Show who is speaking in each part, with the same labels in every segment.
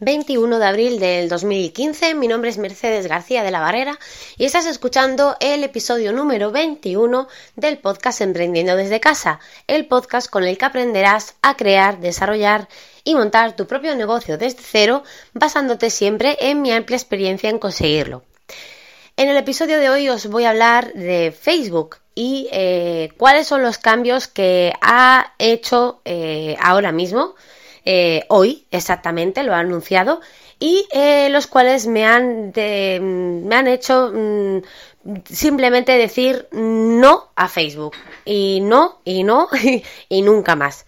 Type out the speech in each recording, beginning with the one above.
Speaker 1: 21 de abril del 2015, mi nombre es Mercedes García de la Barrera y estás escuchando el episodio número 21 del podcast Emprendiendo desde casa, el podcast con el que aprenderás a crear, desarrollar y montar tu propio negocio desde cero, basándote siempre en mi amplia experiencia en conseguirlo. En el episodio de hoy os voy a hablar de Facebook y eh, cuáles son los cambios que ha hecho eh, ahora mismo eh, hoy exactamente, lo ha anunciado, y eh, los cuales me han, me han hecho mm, simplemente decir no a Facebook. Y no, y no, y nunca más.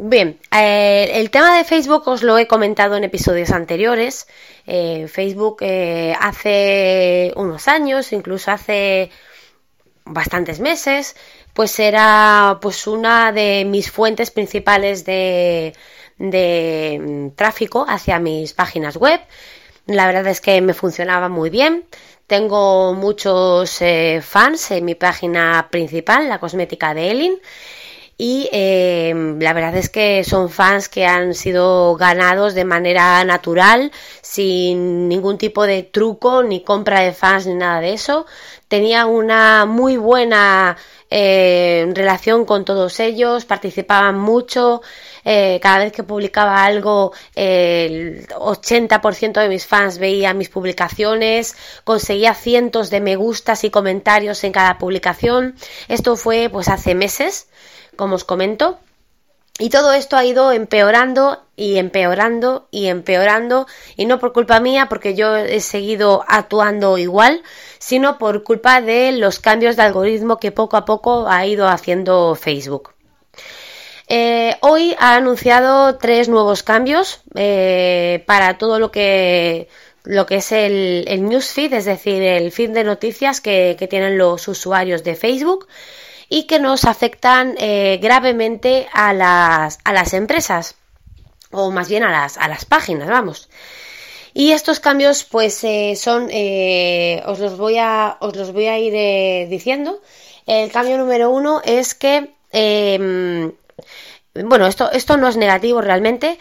Speaker 1: Bien, eh, el tema de Facebook os lo he comentado en episodios anteriores. Facebook hace unos años, incluso hace bastantes meses, pues era pues una de mis fuentes principales de, de mm, tráfico hacia mis páginas web. La verdad es que me funcionaba muy bien. Tengo muchos eh, fans en mi página principal, la cosmética de Elin. Y eh, la verdad es que son fans que han sido ganados de manera natural, sin ningún tipo de truco, ni compra de fans, ni nada de eso. Tenía una muy buena eh, relación con todos ellos, participaban mucho, eh, cada vez que publicaba algo el 80% de mis fans veía mis publicaciones, conseguía cientos de me gustas y comentarios en cada publicación. Esto fue pues hace meses, como os comento. Y todo esto ha ido empeorando y empeorando y empeorando, y no por culpa mía, porque yo he seguido actuando igual, sino por culpa de los cambios de algoritmo que poco a poco ha ido haciendo Facebook. Eh, hoy ha anunciado tres nuevos cambios eh, para todo lo que lo que es el, newsfeed, es decir, el feed de noticias que tienen los usuarios de Facebook y que nos afectan eh, gravemente a las, a las empresas o más bien a las, a las páginas, vamos. Y estos cambios, pues, eh, son, eh, os los voy a, os los voy a ir diciendo. El cambio número uno es que, em, bueno, esto, esto no es negativo realmente.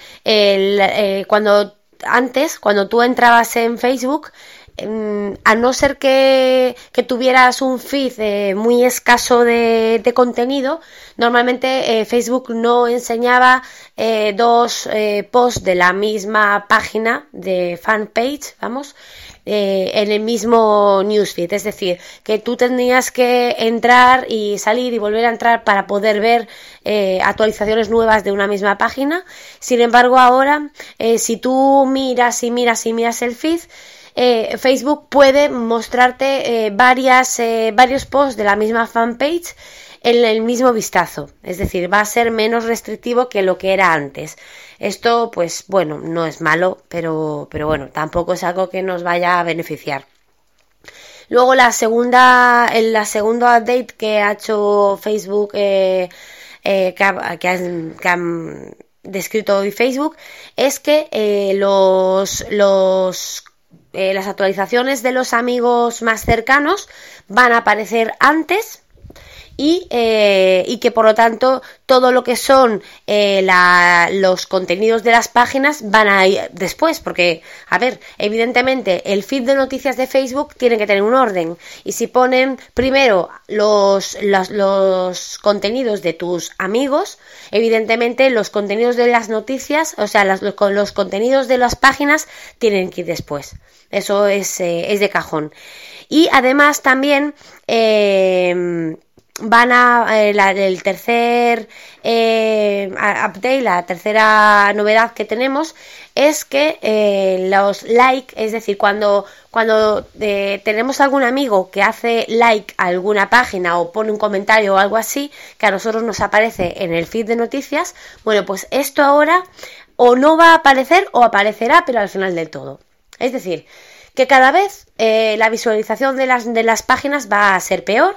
Speaker 1: cuando antes, cuando tú entrabas en Facebook, a no ser que, tuvieras un feed eh, muy escaso de, contenido, normalmente eh, Facebook no enseñaba eh, dos posts de la misma página de fanpage, vamos, en el mismo newsfeed. Es decir, que tú tendrías que entrar y salir y volver a entrar para poder ver actualizaciones nuevas de una misma página. Sin embargo, ahora, si tú miras y miras y miras el feed, eh, Facebook puede mostrarte eh, varias, eh, varios posts de la misma fanpage en el mismo vistazo. Es decir, va a ser menos restrictivo que lo que era antes. Esto, pues bueno, no es malo, pero, pero bueno, tampoco es algo que nos vaya a beneficiar. Luego la segunda, en la segunda update que ha hecho Facebook, que, han, descrito hoy Facebook, es que los, los eh, las actualizaciones de los amigos más cercanos van a aparecer antes y, eh, y, que por lo tanto todo lo que son eh, los contenidos de las páginas van a ir después, porque, a ver, evidentemente el feed de noticias de Facebook tiene que tener un orden y si ponen primero los, los, los contenidos de tus amigos, evidentemente los contenidos de las noticias, o sea, los, los contenidos de las páginas tienen que ir después. Eso es, eh, es de cajón. Y además también eh, van a eh, el tercer eh, update, la tercera novedad que tenemos es que eh, los like, es decir, cuando, cuando tenemos algún amigo que hace like a alguna página o pone un comentario o algo así, que a nosotros nos aparece en el feed de noticias, bueno, pues esto ahora o no va a aparecer o aparecerá, pero al final del todo. Es decir, que cada vez la visualización de las, de las páginas va a ser peor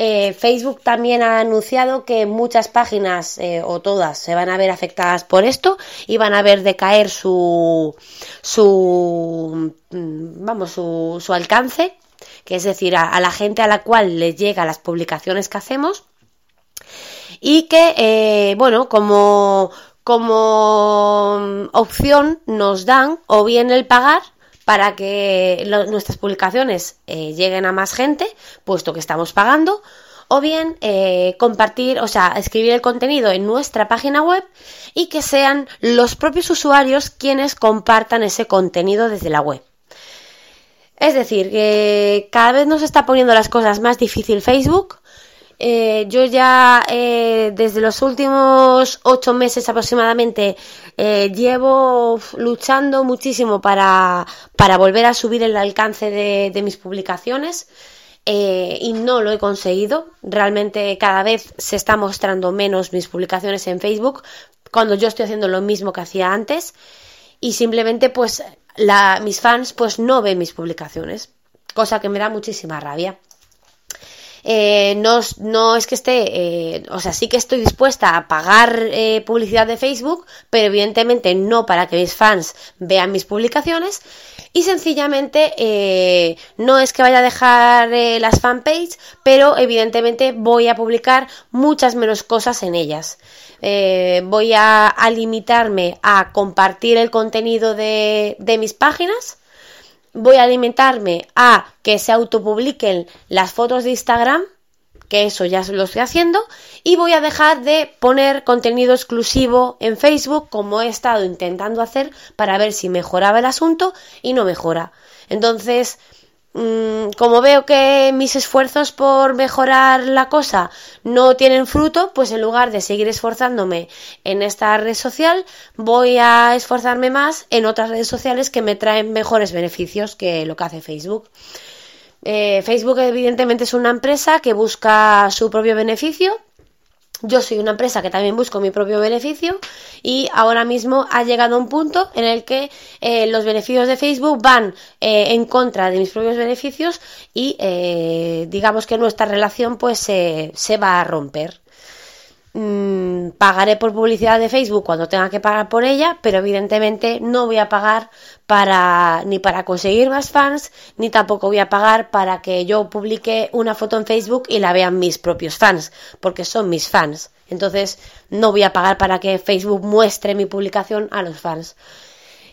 Speaker 1: eh, Facebook también ha anunciado que muchas páginas eh, o todas se van a ver afectadas por esto y van a ver decaer su su mm, vamos su, su alcance, que es decir a, la gente a la cual les llega las publicaciones que hacemos y que eh, bueno como como opción nos dan o bien el pagar para que nuestras publicaciones eh, lleguen a más gente, puesto que estamos pagando, o bien eh, compartir, o sea, escribir el contenido en nuestra página web y que sean los propios usuarios quienes compartan ese contenido desde la web. Es decir, que cada vez nos está poniendo las cosas más difícil Facebook. Eh, yo ya eh, desde los últimos ocho meses aproximadamente llevo luchando muchísimo para, para, volver a subir el alcance de, de mis publicaciones. Eh, y no lo he conseguido. Realmente cada vez se está mostrando menos mis publicaciones en Facebook cuando yo estoy haciendo lo mismo que hacía antes y simplemente pues la, mis fans pues no ven mis publicaciones, cosa que me da muchísima rabia. Eh, no, no, es que esté, eh, o sea, sí que estoy dispuesta a pagar eh, publicidad de Facebook, pero evidentemente no para que mis fans vean mis publicaciones. Y sencillamente no es que vaya a dejar las fanpage, pero evidentemente voy a publicar muchas menos cosas en ellas. voy a, limitarme a compartir el contenido de, de mis páginas voy a alimentarme a que se autopubliquen las fotos de Instagram, que eso ya lo estoy haciendo, y voy a dejar de poner contenido exclusivo en Facebook como he estado intentando hacer para ver si mejoraba el asunto y no mejora. Entonces, como veo que mis esfuerzos por mejorar la cosa no tienen fruto, pues en lugar de seguir esforzándome en esta red social, voy a esforzarme más en otras redes sociales que me traen mejores beneficios que lo que hace Facebook. Eh, Facebook evidentemente es una empresa que busca su propio beneficio yo soy una empresa que también busco mi propio beneficio y ahora mismo ha llegado un punto en el que eh, los beneficios de Facebook van eh, en contra de mis propios beneficios y eh, digamos que nuestra relación pues se va a romper. Mm, pagaré por publicidad de Facebook cuando tenga que pagar por ella, pero evidentemente no voy a pagar para ni para conseguir más fans, ni tampoco voy a pagar para que yo publique una foto en Facebook y la vean mis propios fans, porque son mis fans. Entonces no voy a pagar para que Facebook muestre mi publicación a los fans.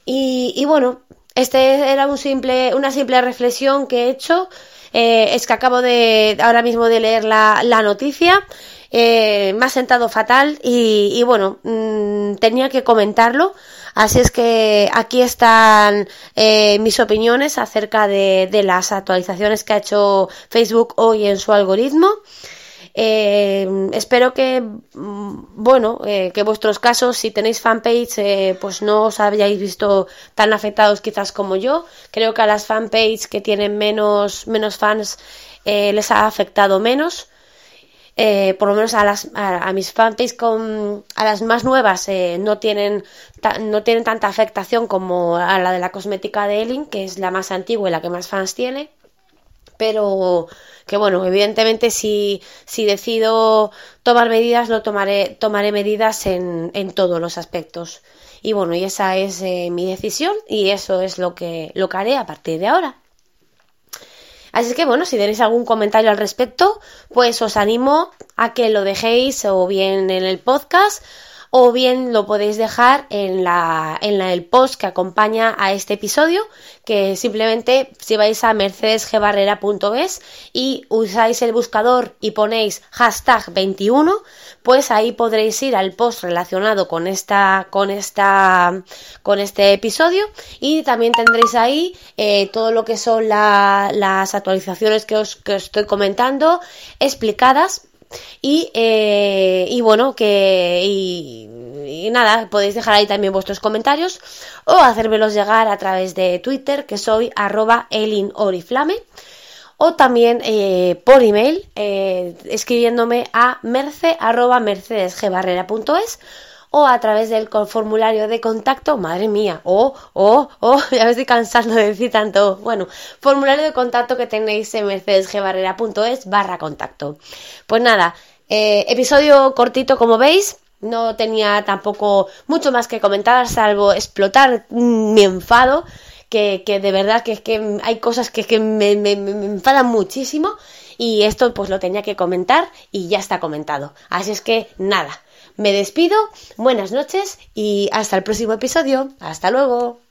Speaker 1: Y, bueno, este era un simple, una simple reflexión que he hecho. Eh, es que acabo de ahora mismo de leer la noticia eh, me ha sentado fatal y, bueno, mm, tenía que comentarlo. Así es que aquí están eh, mis opiniones acerca de, las actualizaciones que ha hecho Facebook hoy en su algoritmo. Eh, espero que, mm, bueno, que vuestros casos, si tenéis fanpage, pues no os habíais visto tan afectados quizás como yo. Creo que a las fanpage que tienen menos, menos fans les ha afectado menos. Eh, por lo menos a, las, a, mis fanpage con, a las más nuevas eh, no, tienen no tienen tanta afectación como a la de la cosmética de Elin, que es la más antigua y la que más fans tiene. Pero que bueno, evidentemente si, si decido tomar medidas, lo tomaré, tomaré medidas en, en todos los aspectos. Y bueno, y esa es eh, mi decisión y eso es lo que, lo que haré a partir de ahora. Así que bueno, si tenéis algún comentario al respecto, pues os animo a que lo dejéis o bien en el podcast o bien lo podéis dejar en, la, en el post que acompaña a este episodio, que simplemente si vais a mercedesgbarrera.es y usáis el buscador y ponéis hashtag 21, pues ahí podréis ir al post relacionado con esta, con esta, con este episodio y también tendréis ahí eh, todo lo que son las actualizaciones que os, que os estoy comentando explicadas y, eh, y bueno, que y, nada, podéis dejar ahí también vuestros comentarios o hacérmelos llegar a través de Twitter, que soy arroba elinoriflame, o también eh, por email, eh, escribiéndome a merce o a través del formulario de contacto, madre mía, o, o, o, ya me estoy cansando de decir tanto, bueno, formulario de contacto que tenéis en mercedesgbarrera.es barra contacto. Pues nada, eh, episodio cortito como veis, no tenía tampoco mucho más que comentar, salvo explotar mi enfado, que, que de verdad que es que hay cosas que, que me, me enfadan muchísimo y esto pues lo tenía que comentar y ya está comentado. Así es que nada, Me despido, buenas noches y hasta el próximo episodio. Hasta luego.